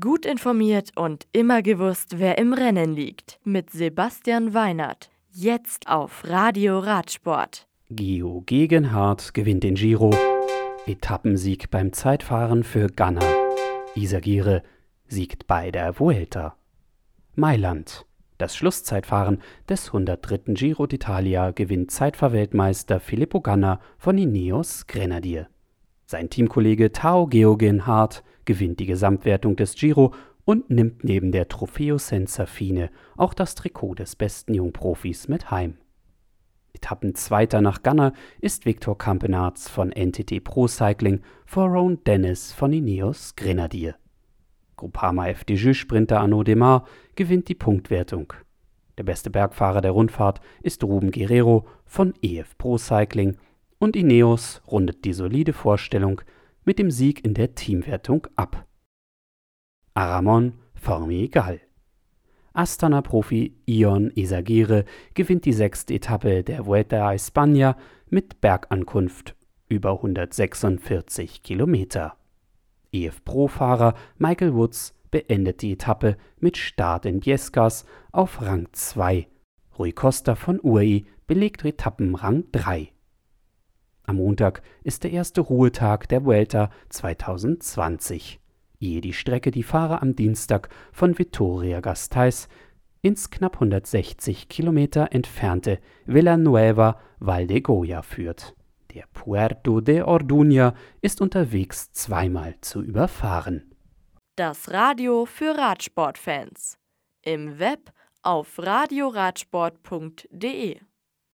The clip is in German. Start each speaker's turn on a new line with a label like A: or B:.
A: Gut informiert und immer gewusst, wer im Rennen liegt. Mit Sebastian Weinert. Jetzt auf Radio Radsport.
B: Gio Gegenhardt gewinnt den Giro. Etappensieg beim Zeitfahren für Ghana. Isagire siegt bei der Vuelta. Mailand. Das Schlusszeitfahren des 103. Giro d'Italia gewinnt Zeitfahrweltmeister Filippo Ganna von Ineos Grenadier. Sein Teamkollege Tao Geoghegan gewinnt die Gesamtwertung des Giro und nimmt neben der Trofeo Senza Fine auch das Trikot des besten Jungprofis mit heim. Etappenzweiter nach Ghana ist Victor Campenarz von NTT Pro Cycling vor Ron Dennis von Ineos Grenadier. Groupama FDJ-Sprinter Arnaud Demar gewinnt die Punktwertung. Der beste Bergfahrer der Rundfahrt ist Ruben Guerrero von EF Pro Cycling und Ineos rundet die solide Vorstellung mit dem Sieg in der Teamwertung ab. Aramon Formigal. Astana-Profi Ion Isagire gewinnt die sechste Etappe der Vuelta a España mit Bergankunft über 146 Kilometer. EF-Pro-Fahrer Michael Woods beendet die Etappe mit Start in Biescas auf Rang 2. Rui Costa von UAE belegt Etappenrang 3. Am Montag ist der erste Ruhetag der Vuelta 2020, ehe die Strecke die Fahrer am Dienstag von Vitoria-Gasteiz ins knapp 160 Kilometer entfernte Villanueva Valdegoya führt. Der Puerto de Orduña ist unterwegs zweimal zu überfahren.
A: Das Radio für Radsportfans. Im Web auf radioradsport.de